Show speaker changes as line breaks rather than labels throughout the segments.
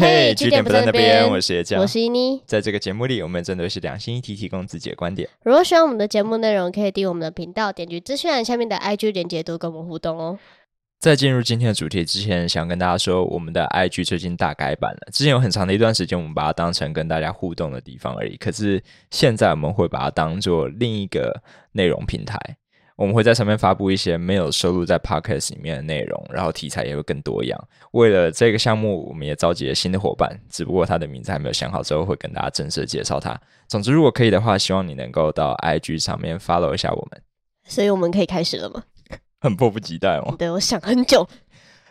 嘿，据点不在那边，我
是叶
江，
我是伊妮。
在这个节目里，我们针对是两性议题提供自己的观点。
如果喜欢我们的节目内容，可以订阅我们的频道，点击资讯栏下面的 IG 连接，多跟我们互动哦。
在进入今天的主题之前，想跟大家说，我们的 IG 最近大改版了。之前有很长的一段时间，我们把它当成跟大家互动的地方而已，可是现在我们会把它当做另一个内容平台。我们会在上面发布一些没有收录在 podcast 里面的内容，然后题材也会更多样。为了这个项目，我们也召集了新的伙伴，只不过他的名字还没有想好，之后会跟大家正式介绍他。总之，如果可以的话，希望你能够到 IG 上面 follow 一下我们。
所以我们可以开始了吗？
很迫不及待哦。
对，我想很久。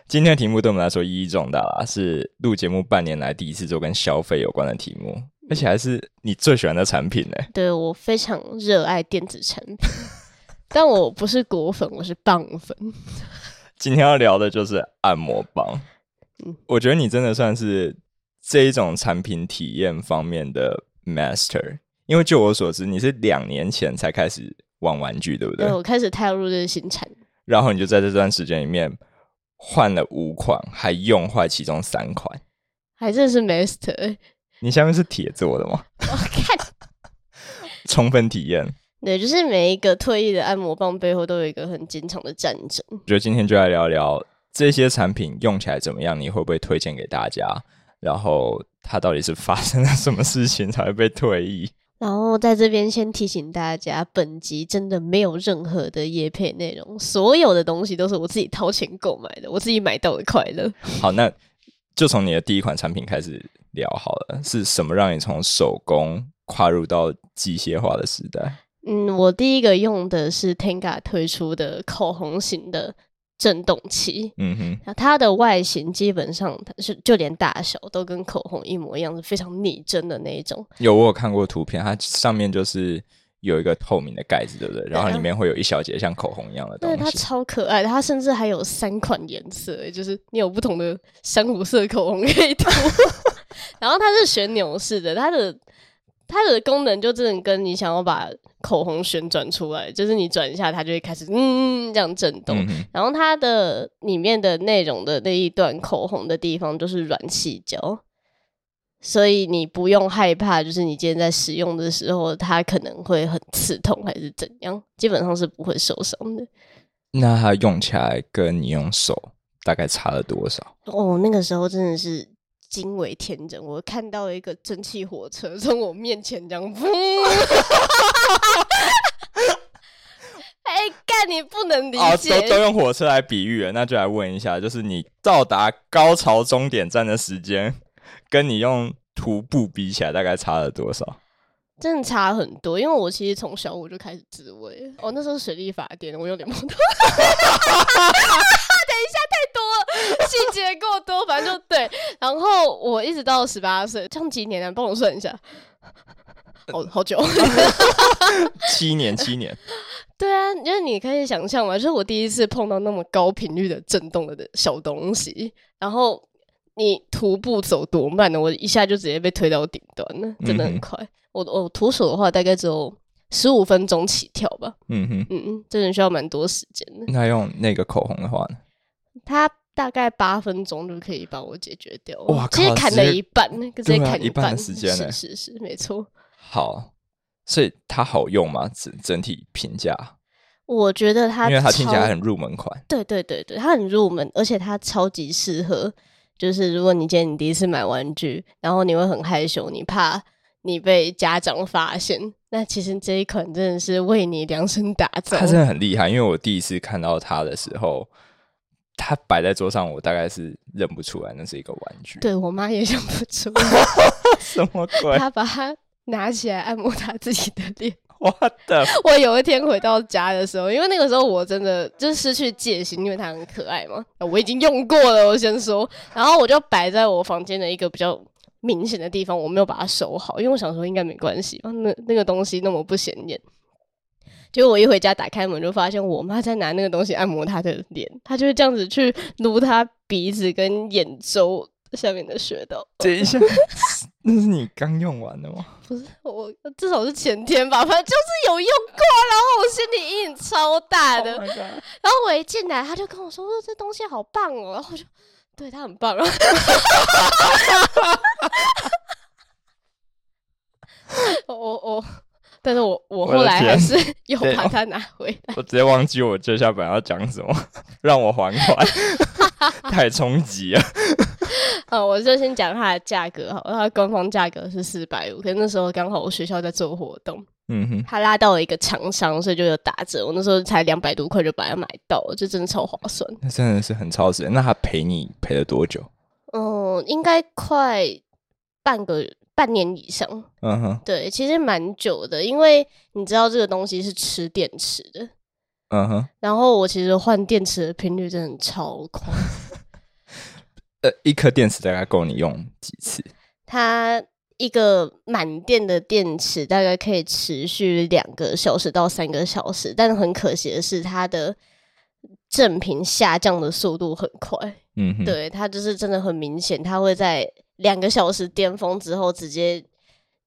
今天的题目对我们来说意义重大啦，是录节目半年来第一次做跟消费有关的题目，而且还是你最喜欢的产品呢。
对我非常热爱电子产品。但我不是果粉，我是棒粉。
今天要聊的就是按摩棒。嗯，我觉得你真的算是这一种产品体验方面的 master，因为就我所知，你是两年前才开始玩玩具，对不对？
我开始踏入这个新产
然后你就在这段时间里面换了五款，还用坏其中三款，
还真是 master。
你下面是铁做的吗？
我看，
充分体验。
对，就是每一个退役的按摩棒背后都有一个很坚强的战争。
我觉得今天就来聊聊这些产品用起来怎么样，你会不会推荐给大家？然后它到底是发生了什么事情才会被退役？
然后在这边先提醒大家，本集真的没有任何的业配内容，所有的东西都是我自己掏钱购买的，我自己买到的快乐。
好，那就从你的第一款产品开始聊好了，是什么让你从手工跨入到机械化的时代？
嗯，我第一个用的是 Tenga 推出的口红型的震动器。嗯哼，它的外形基本上它是就连大小都跟口红一模一样，是非常拟真的那一种。
有我有看过图片，它上面就是有一个透明的盖子，对不对？然后里面会有一小节像口红一样的东西。
对，它超可爱的，它甚至还有三款颜色，就是你有不同的珊瑚色口红可以涂。然后它是旋钮式的，它的。它的功能就真的跟你想要把口红旋转出来，就是你转一下，它就会开始嗯这样震动。然后它的里面的内容的那一段口红的地方就是软气胶，所以你不用害怕，就是你今天在使用的时候，它可能会很刺痛还是怎样，基本上是不会受伤的。
那它用起来跟你用手大概差了多少？
哦，那个时候真的是。惊为天人！我看到了一个蒸汽火车从我面前这样，哎，干你不能理解，
都都用火车来比喻了，那就来问一下，就是你到达高潮终点站的时间，跟你用徒步比起来，大概差了多少？
真的差很多，因为我其实从小我就开始自慰，哦，那时候水力发电，我有点懵懂。等一下，太多了，细节过多，反正就对。然后我一直到十八岁，这样几年呢？帮我算一下，好好久，
七年，七年。
对啊，因为你可以想象嘛，就是我第一次碰到那么高频率的震动的小东西，然后你徒步走多慢呢？我一下就直接被推到顶端了，真的很快。我我徒手的话，大概只有十五分钟起跳吧。嗯哼，嗯嗯，真的需要蛮多时间的。
那用那个口红的话呢？
它大概八分钟就可以帮我解决掉。哇，其实砍了一半，直接砍
一半的时间
呢。是是是，没错。
好，所以它好用吗？整整体评价？
我觉得它，
因为它听起来很入门款。
对对对对，它很入门，而且它超级适合。就是如果你今天你第一次买玩具，然后你会很害羞，你怕你被家长发现，那其实这一款真的是为你量身打造。
它真的很厉害，因为我第一次看到它的时候。它摆在桌上，我大概是认不出来那是一个玩具。
对我妈也认不出来，
什么鬼？
她把它拿起来按摩她自己的脸。
我的！
我有一天回到家的时候，因为那个时候我真的就是失去戒心，因为它很可爱嘛。我已经用过了，我先说，然后我就摆在我房间的一个比较明显的地方，我没有把它收好，因为我想说应该没关系那那个东西那么不显眼。因为我一回家打开门就发现我妈在拿那个东西按摩她的脸她就是这样子去撸她鼻子跟眼周下面的穴道。
等一下 那是你刚用完的吗？
不是我至少是前天吧反正就是有用过然后我心里阴影超大的。然后我一进来她就跟我说说这东西好棒哦。然后就对她很棒。哦 我我我
间，
是我
我后来还是 又
把它拿回来。
我直接忘记我接下本来要讲什么，让我缓缓，太冲击了。
呃，我就先讲它的价格好，它的官方价格是四百五，可是那时候刚好我学校在做活动，
嗯哼，
他拉到了一个厂商，所以就有打折。我那时候才两百多块就把它买到了，就真的超划算。
那真的是很超值。那他陪你陪了多久？
嗯，应该快半个半年以上。
嗯哼，
对，其实蛮久的，因为你知道这个东西是吃电池的，
嗯哼，
然后我其实换电池的频率真的超快。
呃，一颗电池大概够你用几次？
它一个满电的电池大概可以持续两个小时到三个小时，但很可惜的是，它的正品下降的速度很快。
嗯，，
对，它就是真的很明显，它会在两个小时巅峰之后直接。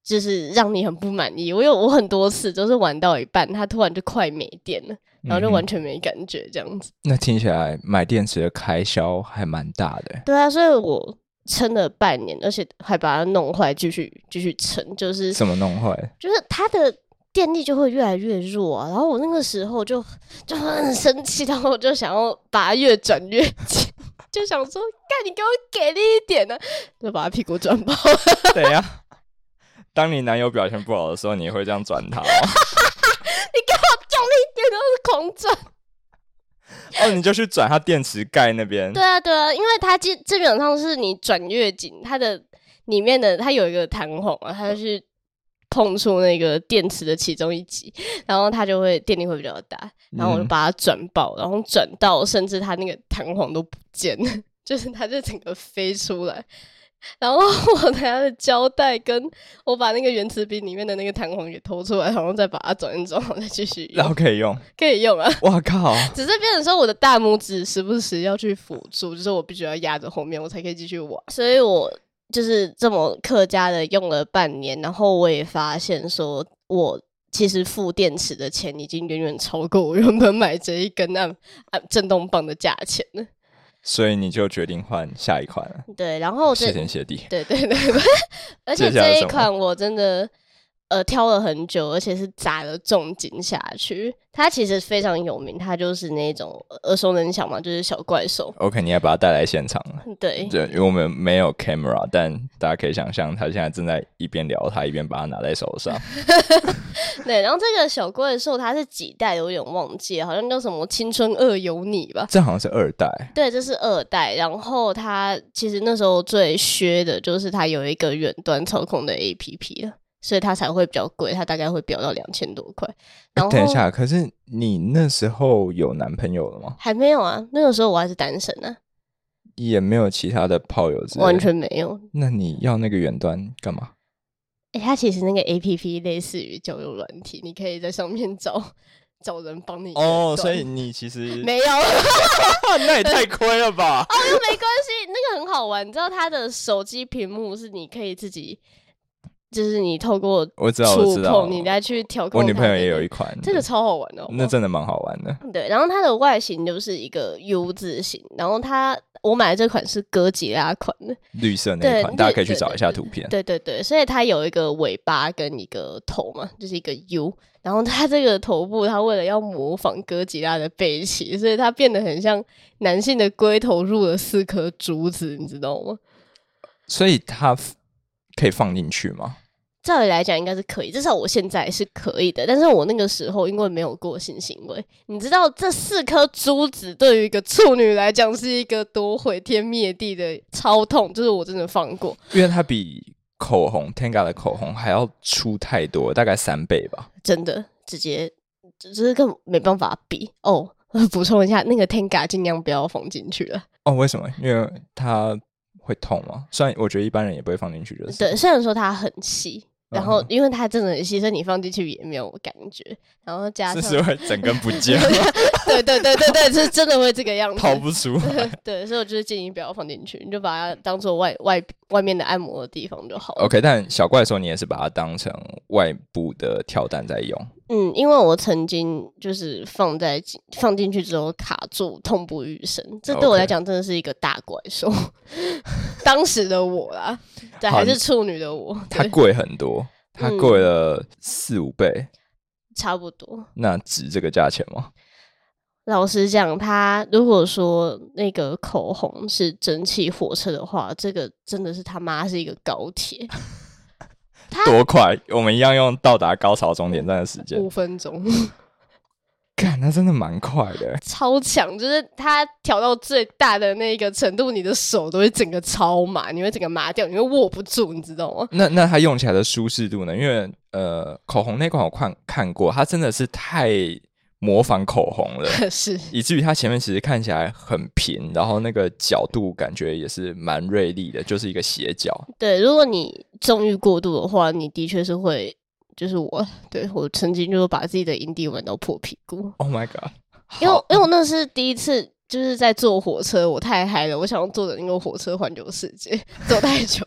就是让你很不满意，我有我很多次都是玩到一半，它突然就快没电了，然后就完全没感觉这样子。
那听起来买电池的开销还蛮大的。
对啊，所以我撑了半年，而且还把它弄坏，继续继续撑，就是
怎么弄坏？
就是它的电力就会越来越弱啊。然后我那个时候就就很生气，然后我就想要把它越转越紧，就想说，干你给我给力一点呢、就把他屁股转爆。
对呀、当你男友表现不好的时候，你也会这样转他吗？
你给我用力一点，然后是狂转。
哦，你就去转它电池盖那边。
对啊，对啊，因为它基基本上是你转越紧，它的里面的它有一个弹簧啊，它去碰触那个电池的其中一极，然后它就会电力会比较大，然后我就
嗯
把它转爆，然后转到甚至它那个弹簧都不见了，就是它就整个飞出来。然后我拿的胶带跟我把那个原子笔里面的那个弹簧给偷出来，然后再把它转一转，然后再继续用，
然后可以用。
可以用啊。
哇靠！
只是变成说我的大拇指时不时要去辅助，就是我必须要压着后面，我才可以继续玩。所以我就是这么客家的用了半年，然后我也发现说，我其实付电池的钱已经远远超过我原本买这一根按按震动棒的价钱了。
所以你就决定换下一款了。
对，然后这
谢天谢地。
对对对，而且这一款我真的呃挑了很久，而且是砸了重金下去。它其实非常有名，它就是那种耳熟能详嘛，就是小怪兽。
OK，你要把它带来现场了。
对，
对，因为我们没有 camera，但大家可以想象，他现在正在一边聊他，一边把它拿在手上。
对，然后这个小怪兽它是几代的，我有点忘记，好像叫什么青春二有你吧。
这好像是二代。
对，这是二代。然后它其实那时候最削的就是它有一个远端操控的 APP 了，所以它才会比较贵，它大概会飙到两千多块。然后
等一下，可是你那时候有男朋友了吗？
还没有啊，那个时候我还是单身呢、
也没有其他的炮友之类的
完。全没有。
那你要那个远端干嘛？
哎、它其实那个 A P P 类似于交友软体，你可以在上面找找人帮你
哦，所以你其实
没有，
那也太亏了吧？
哦又没关系，那个很好玩。你知道它的手机屏幕是你可以自己，就是你透过
我知道，我
触
知道
碰，。你再去调控。
我女朋友也有一，款，
这个超好玩的。
那真的蛮好玩的。
对，然后它的外形就是一个 U 字形，然后它我买的这款是哥吉拉款的，
绿色那一款，大家可以去找一下图片。
对对对，所以它有一个尾巴跟一个头嘛，就是一个 U。然后它这个头部，它为了要模仿哥吉拉的背鳍，所以它变得很像男性的龟头入了四颗珠子，你知道吗？
所以它可以放进去吗？
照理来讲应该是可以，至少我现在是可以的。但是我那个时候因为没有过性行为，你知道这四颗珠子对于一个处女来讲是一个多毁天灭地的超痛，就是我真的放过。
因为它比口红 Tenga 的口红还要粗太多，大概三倍吧。
真的直接就是根本没办法比哦。补充一下，那个 Tenga 尽量不要放进去了。
哦，为什么？因为它会痛吗？虽然我觉得一般人也不会放进去，就是
对，虽然说它很细，然后因为它真的很细，所以你放进去也没有感觉。然后加上
是是会整根不见，
对对对对对，是真的会这个样子。
掏不出来。
对，所以我就是建议不要放进去，你就把它当做外外外面的按摩的地方就好了。
OK，但小怪兽你也是把它当成外部的跳蛋在用。
嗯，因为我曾经就是放在放进去之后卡住，痛不欲生，这对我来讲真的是一个大怪兽。当时的我啦，对，还是处女的我，
它，贵很多，它
嗯
贵了四五倍。
差不多。
那值这个价钱吗？
老实讲，他如果说那个口红是蒸汽火车的话，这个真的是他妈是一个高铁，
多快？我们一样用到达高潮终点站的时间，
五分钟，
看那真的蛮快的。
超强！就是它调到最大的那个程度，你的手都会整个超麻，你会整个麻掉，你会握不住，你知道吗？
那那它用起来的舒适度呢？因为呃，口红那款我看看过，它真的是太。模仿口红了，
是
以至于它前面其实看起来很平，然后那个角度感觉也是蛮锐利的，就是一个斜角。
对，如果你纵欲过度的话，你的确是会，就是我对我曾经就是把自己的阴蒂玩到破屁股。
Oh my god！
因为因为我那是第一次。就是在坐火车，我太嗨了，我想要坐的那个火车环游世界，坐太久。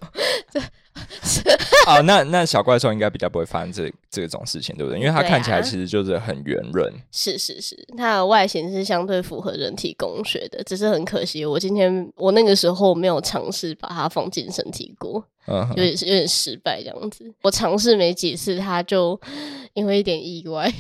啊，那那小怪兽应该比较不会发生这这种事情，对不对？因为它看起来其实就是很圆润。
是是是，它的外形是相对符合人体工学的，只是很可惜，我今天我那个时候没有尝试把它放进身体过，嗯，有点有点失败这样子。我尝试没几次，它就因为一点意外，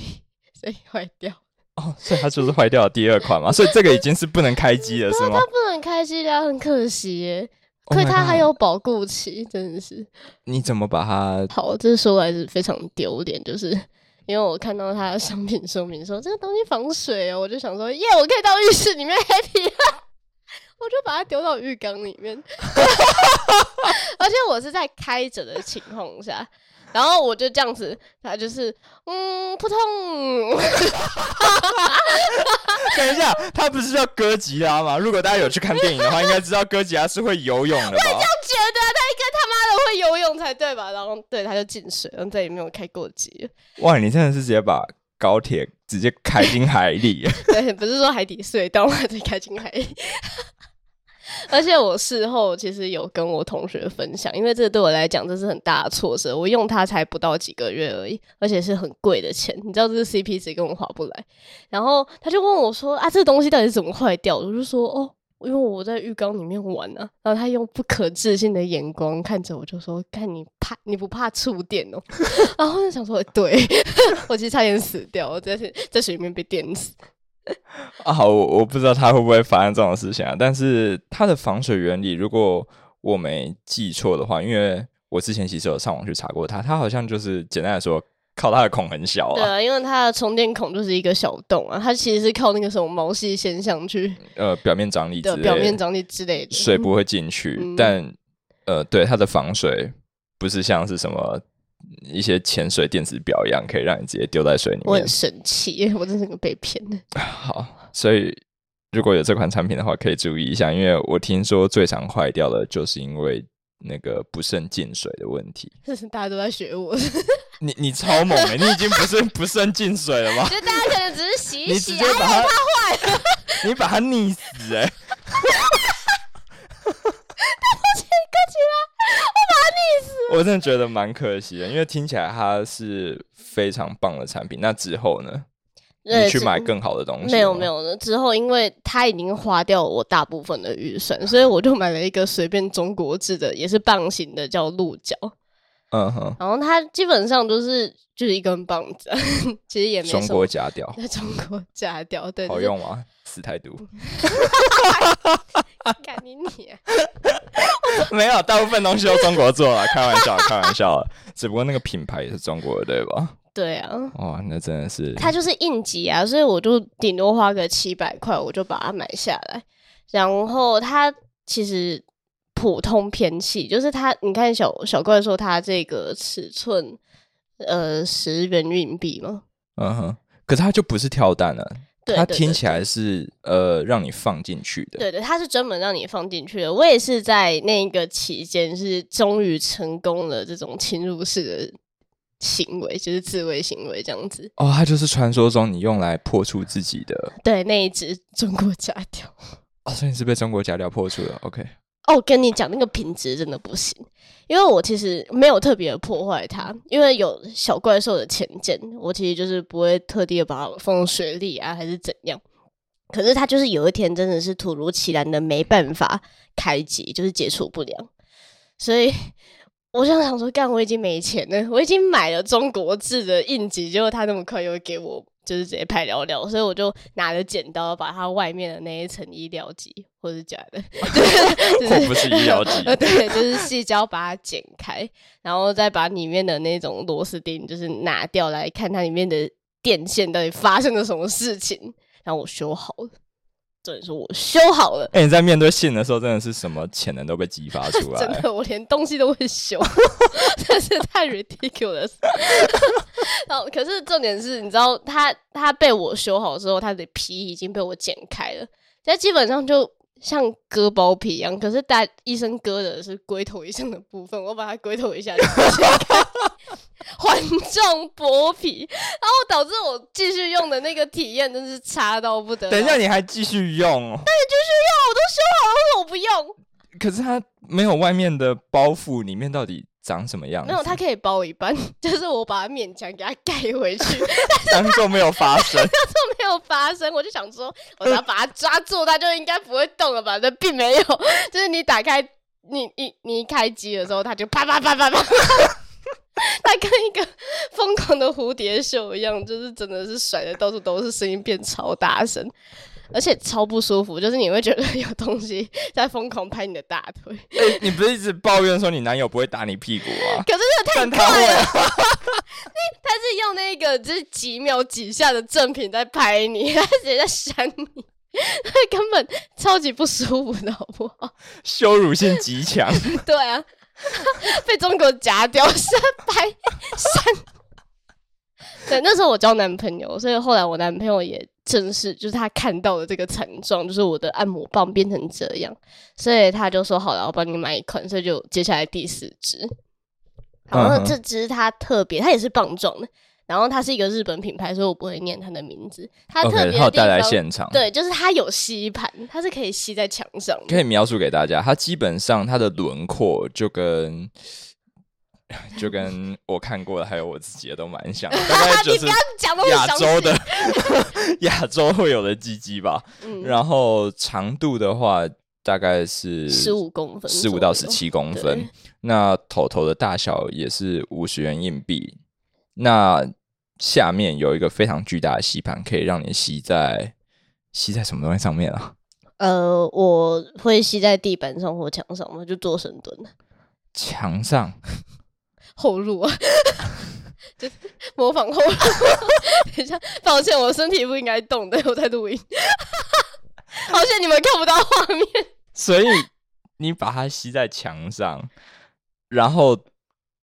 所以坏掉。
哦，所以它就是坏掉的第二款嘛，所以这个已经是不能开机了，是吗？
它不能开机了，很可惜耶。可它还有保固期，真的是。
你怎么把它？
好，这说来是非常丢脸，就是 因为我看到它的商品说明说这个东西防水哦，我就想说耶，我可以到浴室里面 happy，我就把它丢到浴缸里面，而且我是在开着的情况下。然后我就这样子，他就是嗯，扑通。
等一下，他不是叫哥吉拉吗？如果大家有去看电影的话，应该知道哥吉拉是会游泳的吧？我
也这样觉得，他应该他妈的会游泳才对吧？然后对，他就进水，然后再也没有开过机。
哇，你真的是直接把高铁直接开进海里？
对，不是说海底隧道，直接开进海里。而且我事后其实有跟我同学分享，因为这个对我来讲这是很大的挫折。我用它才不到几个月而已，而且是很贵的钱，你知道这个 CP 值跟我划不来。然后他就问我说：“啊，这东西到底是怎么坏掉？”我就说：“哦，因为我在浴缸里面玩啊。”然后他用不可置信的眼光看着我，就说：“看你怕你不怕触电哦？” 然后就想说：“对 我其实差点死掉，我在在水里面被电死。”
啊，好，我我不知道它会不会发生这种事情啊。但是它的防水原理，如果我没记错的话，因为我之前其实有上网去查过它，它好像就是简单来说，靠它的孔很小啊。
对啊，因为它的充电孔就是一个小洞啊，它其实是靠那个什么毛细现象去
呃表面张力
的表面张力之类的，
水不会进去。但呃，对它的防水不是像是什么。一些潜水电子表一样，可以让你直接丢在水里面。
我很生气，我真是个被骗的。
好，所以如果有这款产品的话，可以注意一下，因为我听说最常坏掉的就是因为那个不慎进水的问题。
大家都在学我，
你你超猛哎！你已经不是不慎进水了吗？
就大家可能只是洗
一洗，把它坏了，你把它溺死哎！我真的觉得蛮可惜的，因为听起来它是非常棒的产品。那之后呢？你去买更好的东西？
没有没有的。之后，因为它已经花掉我大部分的预算，所以我就买了一个随便中国制的，也是棒型的，叫鹿角。嗯哼。然后它基本上都是就是一根棒子，其实也没
中国假屌，
在 中国假屌，对，
好用吗？死太毒。
赶紧你。
没有，大部分东西都中国做了，开玩笑，开玩笑只不过那个品牌也是中国的，对吧？
对啊。
哇，那真的是。
它就是应急啊，所以我就顶多花个七百块，我就把它买下来。然后它其实普通偏细，就是它，你看小小怪兽，它这个尺寸，呃，十元硬币嘛。
嗯哼，可是它就不是跳蛋了。它听起来是呃让你放进去的，
对对，它是专门让你放进去的。我也是在那个期间是终于成功了这种侵入式的行为，就是自卫行为这样子。
哦，它就是传说中你用来破除自己的，
对，那一只中国假 雕。
哦，所以你是被中国假雕破除的？OK。
哦，跟你讲，那个品质真的不行，因为我其实没有特别的破坏它，因为有小怪兽的前件，我其实就是不会特地把它放水里啊，还是怎样。可是它就是有一天真的是突如其来的没办法开机，就是接触不良，所以我就想说，干，我已经没钱了，我已经买了中国制的印集，结果他那么快又给我，就是直接拍聊聊，所以我就拿着剪刀把它外面的那一层医疗级，或是假的，
我不是医疗级，
呃，对，就是细胶把它剪开，然后再把里面的那种螺丝钉就是拿掉来看它里面的电线到底发生了什么事情，然后我修好了。这说我修好了。
哎，你在面对信的时候，真的是什么潜能都被激发出来。
真的，我连东西都会修，真是太 ridiculous。然后，可是重点是，你知道，他他被我修好之后，他的皮已经被我剪开了，现在基本上就。像割包皮一样，可是大医生割的是龟头以上的部分，我把它龟头一下环状剥皮，然后导致我继续用的那个体验真是差到不得。
等一下，你还继续用？那
你继续用，我都修好了，为什么我不用？
可是它没有外面的包袱，里面到底？长什么样？
没有，它可以包一半，就是我把它勉强给它盖回去，
当做没有发生，当
做没有发生。我就想说，我要把它抓住，它就应该不会动了吧？但并没有，就是你打开，你你你一开机的时候，它就啪啪啪啪啪，它跟一个疯狂的蝴蝶袖一样，就是真的是甩的到处都是，声音变超大声。而且超不舒服，就是你会觉得有东西在疯狂拍你的大腿。
哎，你不是一直抱怨说你男友不会打你屁股啊？
可是这太快了，他是用那个就是几秒几下的正品在拍你，他直接在扇你，他根本超级不舒服的好不好？
羞辱性极强。
对啊，被中国夹掉扇拍扇。对，那时候我交男朋友，所以后来我男朋友也正式就是他看到的这个惨状，就是我的按摩棒变成这样，所以他就说好了，我帮你买一款，所以就接下来第四支。然后这支它特别，它也是棒状的，然后它是一个日本品牌，所以我不会念它的名字。它特别
带来现场，
对，就是它有吸盘，它是可以吸在墙上。
可以描述给大家，它基本上它的轮廓就跟。就跟我看过的，还有我自己的都蛮像，大概就是亚洲的 亚洲会有的鸡鸡吧。然后长度的话，大概是
十五公分，
十五到十七公分。那头头的大小也是五十元硬币。那下面有一个非常巨大的吸盘，可以让你吸在吸在什么东西上面啊？
呃，我会吸在地板上或墙上嘛，就做深蹲。
墙上。
后入啊，就模仿后入。等一下，抱歉，我身体不应该动的，我在录音。好像你们看不到画面。
所以你把它吸在墙上，然后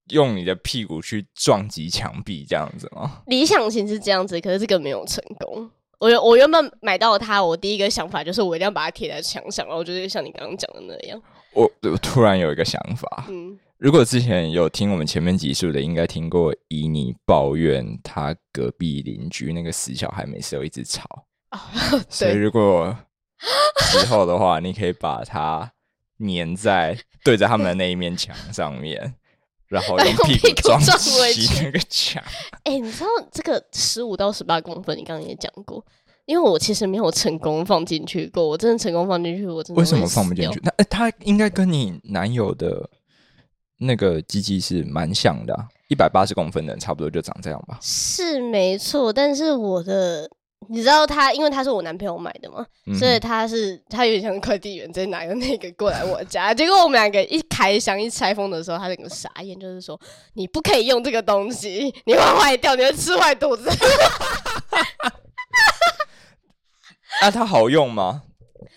用你的屁股去撞击墙壁，这样子吗？
理想型是这样子，可是这个没有成功。我我原本买到它，我第一个想法就是我一定要把它贴在墙上，然后就是像你刚刚讲的那样。
我我突然有一个想法，嗯。如果之前有听我们前面集数的，应该听过以尼抱怨他隔壁邻居那个死小孩，每次都一直吵。所以如果之后的话，你可以把它粘在对着他们的那一面墙上面，然后用屁股撞击那个墙。
哎，你知道这个十五到十八公分，你刚刚也讲过，因为我其实没有成功放进去过。我真的成功放进去，我真的
为什么放不进去？那他应该跟你男友的。那个机器是蛮像的，一百八十公分的，差不多就长这样吧。
是没错，但是我的，你知道他，因为他是我男朋友买的嘛，所以他是他有点像快递员，直接拿个那个过来我家。结果我们两个一开箱一拆封的时候，他整个傻眼，就是说你不可以用这个东西，你会坏掉，你会吃坏肚子。
那它好用吗？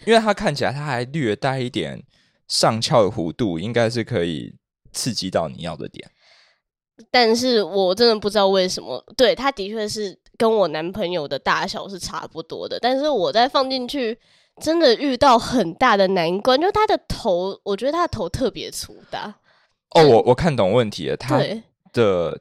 因为它看起来它还略带一点上翘的弧度，应该是可以。刺激到你要的点，
但是我真的不知道为什么。对，他的确是跟我男朋友的大小是差不多的，但是我在放进去，真的遇到很大的难关，就他的头，我觉得他的头特别粗大。
哦，我我看懂问题了，他的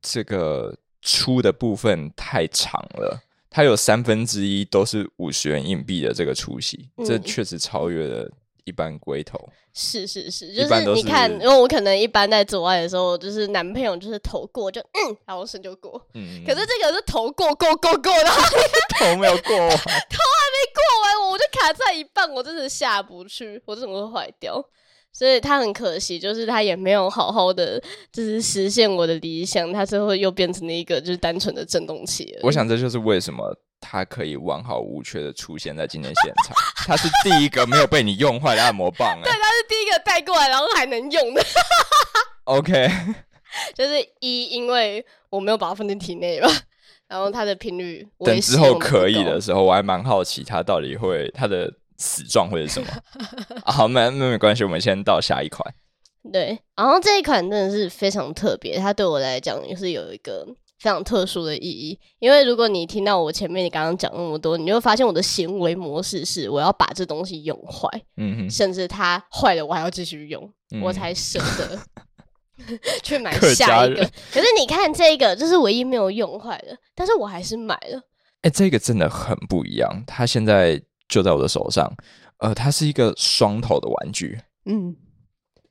这个粗的部分太长了，它有三分之一都是五十元硬币的这个粗细，这确实超越了。一般龟头
是是是，就是你看，因为我可能一般在做爱的时候，就是男朋友就是头过就嗯，然后身就过，嗯，可是这个是头过过过过然后，
头没有过，头
还没过完，我就卡在一半，我真的下不去，我怎么会坏掉？所以他很可惜，就是他也没有好好的就是实现我的理想，他最后又变成了一个就是单纯的震动器。
我想这就是为什么他可以完好无缺的出现在今天现场。它是第一个没有被你用坏的按摩棒、哎，
对，它是第一个带过来，然后还能用的
，OK，
就是一因为我没有把它放进体内吧，然后它的频率我
等之后可以的时候，我还蛮好奇它到底会它的死状会是什么。啊好，没没没关系，我们先到下一款。
对，然后这一款真的是非常特别，它对我来讲也是有一个非常特殊的意义。因为如果你听到我前面你刚刚讲那么多，你就会发现我的行为模式是我要把这东西用坏，
嗯哼，
甚至它坏了我还要继续用，
嗯
我才舍得 去买下一个。可是你看这个，这是唯一没有用坏的，但是我还是买了。
哎、这个真的很不一样。它现在就在我的手上，呃，它是一个双头的玩具，
嗯，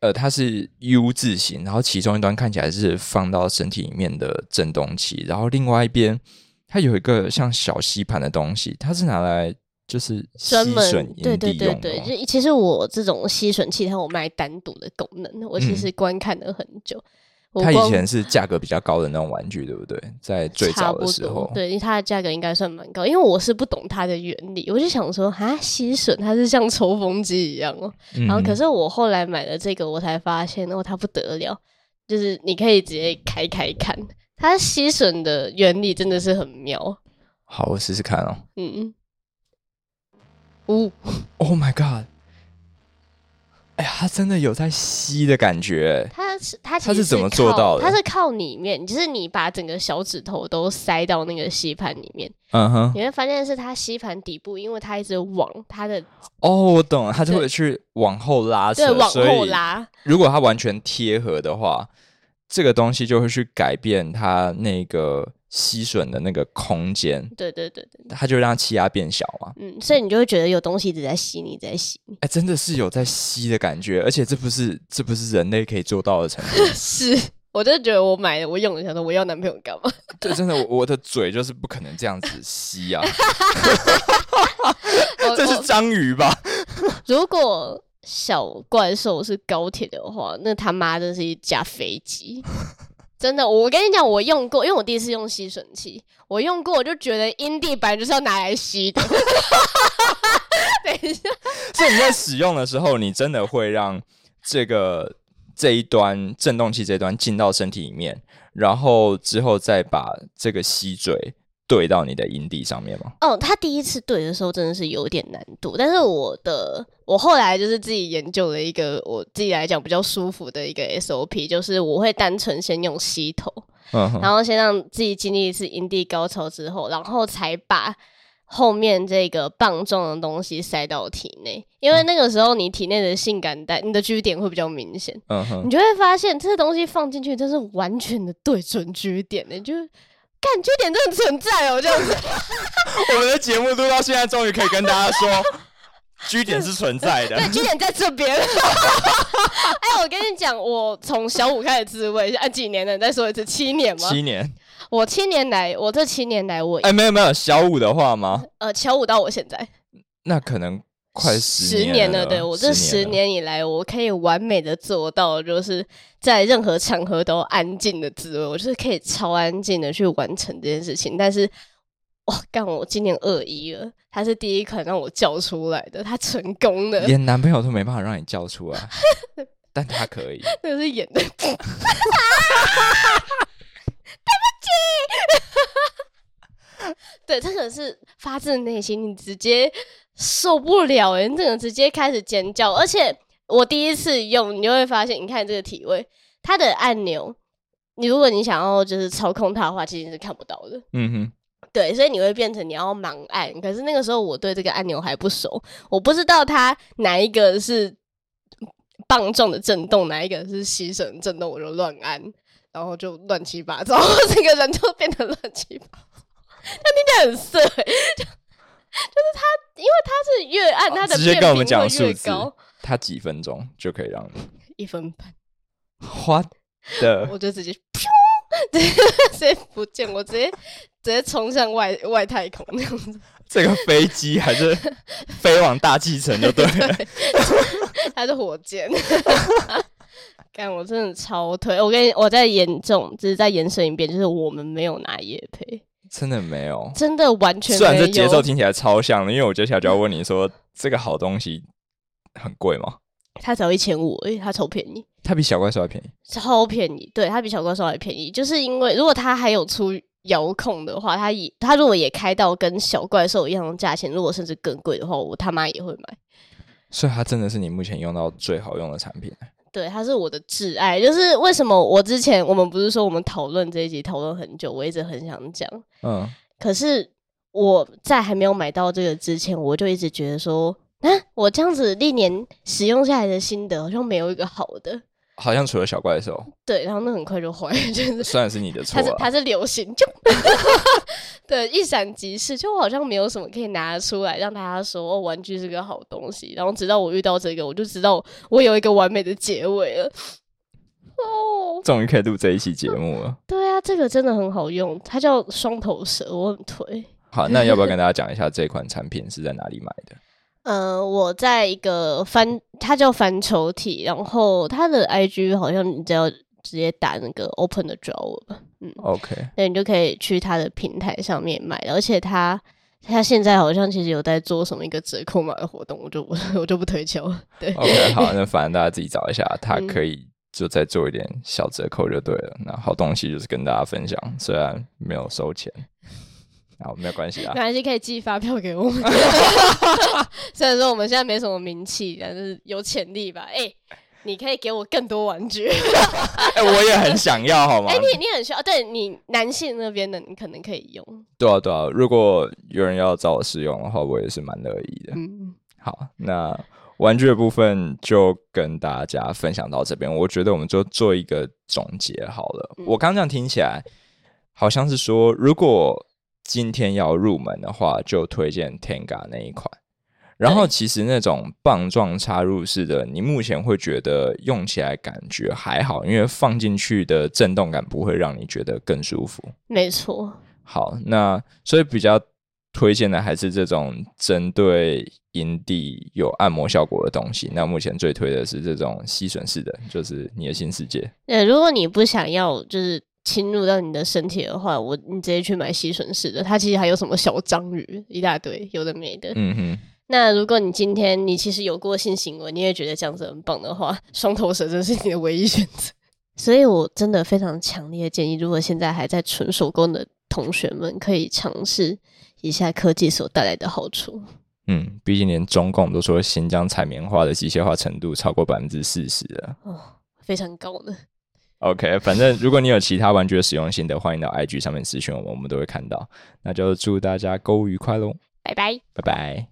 呃，它是 U 字形，然后其中一端看起来是放到身体里面的振动器，然后另外一边它有一个像小吸盘的东西，它是拿来就是吸吮
对对对对。就其实我这种吸吮器它有卖单独的功能，我其
嗯
实观看了很久。我
它以前是价格比较高的那种玩具，对不对？在最早的时候，
对，因为它的价格应该算蛮高，因为我是不懂它的原理，我就想说，哈，吸吮它是像抽风机一样哦。
嗯
然后可是我后来买了这个，我才发现哦，它不得了，就是你可以直接开开看，它吸吮的原理真的是很妙。
好，我试试看哦。
嗯，呜、
Oh my god！哎呀，它真的有在吸的感觉。
它是它
是怎么做到的？
它是靠里面，就是你把整个小指头都塞到那个吸盘里面，
嗯哼，
你会发现是它吸盘底部，因为它一直往它的
哦，我懂了，它就会去往后拉扯，
对往后拉，
如果它完全贴合的话，这个东西就会去改变它那个吸吮的那个空间，
对对对对，
它就让气压变小嘛。
嗯，所以你就会觉得有东西一直在吸你，在吸你。
哎，真的是有在吸的感觉，而且这不是这不是人类可以做到的程度。
是，我就觉得我买了，我用了，想说我要男朋友干嘛？
对，真的，我我的嘴就是不可能这样子吸啊，这是章鱼吧？
如果小怪兽是高铁的话，那他妈真是一架飞机。真的，我跟你讲，我用过，因为我第一次用吸尘器，我用过，我就觉得阴蒂本来就是要拿来吸的。等一下，
所以你在使用的时候，你真的会让这个这一端震动器这一端进到身体里面，然后之后再把这个吸嘴对到你的阴蒂上面吗？
哦，他第一次对的时候真的是有点难度，但是我的我后来就是自己研究了一个我自己来讲比较舒服的一个 SOP，就是我会单纯先用吸头，
嗯，
然后先让自己经历一次阴蒂高潮之后，然后才把后面这个棒状的东西塞到体内，因为那个时候你体内的性感带、你的 G 点会比较明显，
嗯哼。
你，就会发现这东西放进去真是完全的对准 G 点的，就是干 G 点真的存在哦，这样子。
我们的节目录到现在，终于可以跟大家说据点是存在的。
对据点在这边。哎，我跟你讲，我从小五开始自慰，按几年了？你再说一次，七年吗？
七年，
我七年来，我这七年来，我
哎，没有没有，小五的话吗？
呃，小五到我现在
那可能快
十
年
了。对我这十年以来，我可以完美的做到，就是在任何场合都安静的自慰，我就是可以超安静的去完成这件事情。但是，哇，干我今年二一了，他是第一款让我叫出来的，他成功的，
连男朋友都没办法让你叫出来，但他可以。
那个是演的。对不起，对，这个是发自内心，你直接受不了哎，你整个直接开始尖叫。而且我第一次用，你就会发现，你看这个体位，它的按钮，你如果你想要就是操控它的话，其实是看不到的。
嗯哼，
对，所以你会变成你要盲按。可是那个时候我对这个按钮还不熟，我不知道它哪一个是棒状的震动，哪一个是吸绳震动，我就乱按，然后就乱七八糟，整个人就变得乱七八糟。但听起来很色、欸，就就是他，因为他是越按他的
直接跟我们讲数字他几分钟就可以让你
一分半。
花的
我就直接噗，直接不见，我直接直接冲向外外太空那样子。
这个飞机还是飞往大气层就对了。
还是火箭。干，我真的超推！我跟你，我再严重，只是再延伸一遍，就是我们没有拿叶配，
真的没有，
真的完全
虽然。这节奏听起来超像的，因为我接下来就要问你说，这个好东西很贵吗？
它只要一千五，哎，它超便宜，
它比小怪兽还便宜。
超便宜。对，它比小怪兽还便宜，就是因为如果它还有出遥控的话，它也它如果也开到跟小怪兽一样的价钱，如果甚至更贵的话，我他妈也会买。
所以它真的是你目前用到最好用的产品。
对，它是我的挚爱。就是为什么我之前我们不是说我们讨论这一集讨论很久，我一直很想讲。
嗯，
可是我在还没有买到这个之前，我就一直觉得说，啊，我这样子历年使用下来的心得好像没有一个好的。
好像除了小怪兽，
对，然后那很快就坏，就是
虽然是你的错啊，
它是它是流行，就 对一闪即逝，就好像没有什么可以拿出来让大家说哦，玩具是个好东西。然后直到我遇到这个，我就知道我有一个完美的结尾了。哦，
终于可以录这一期节目了。
对啊，这个真的很好用，它叫双头蛇，我很推。
好，那要不要跟大家讲一下这款产品是在哪里买的？
呃，我在一个翻，它叫翻抽屉，然后它的 IG 好像你只要直接打那个 Open 的 Drawer 吧，嗯
，OK，
那你就可以去它的平台上面买，而且它他现在好像其实有在做什么一个折扣码的活动，我就我 我就不推敲了。对
，OK，好，那 反正大家自己找一下，它
嗯
可以就再做一点小折扣就对了。那好东西就是跟大家分享，虽然没有收钱，好，没有关系啊
没。关系，可以寄发票给我们。虽然说我们现在没什么名气，但是有潜力吧？哎、你可以给我更多玩具。
哎、我也很想要，好吗？
哎、你你很需要，对你男性那边的，你可能可以用。
对啊，对啊，如果有人要找我试用的话，我也是蛮乐意的。
嗯，
好，那玩具的部分就跟大家分享到这边。我觉得我们就做一个总结好了。
嗯
我刚刚这样听起来，好像是说，如果今天要入门的话，就推荐 Tenga 那一款。然后其实那种棒状插入式的，你目前会觉得用起来感觉还好，因为放进去的震动感不会让你觉得更舒服。
没错。
好，那所以比较推荐的还是这种针对营地有按摩效果的东西。那目前最推的是这种吸吮式的，就是你的新世界。
呃，如果你不想要就是侵入到你的身体的话，我你直接去买吸吮式的，它其实还有什么小章鱼一大堆，有的没的。
嗯哼，
那如果你今天你其实有过性行为，你也觉得这样子很棒的话，双头蛇真是你的唯一选择。所以我真的非常强烈的建议，如果现在还在纯手工的同学们，可以尝试一下科技所带来的好处。
嗯，毕竟连中共都说新疆采棉花的机械化程度超过百分之四十了。
哦，非常高呢。
OK，反正如果你有其他玩具的使用心得，欢迎到 IG 上面咨询我们，我们都会看到。那就祝大家购物愉快喽，
拜拜。
拜拜。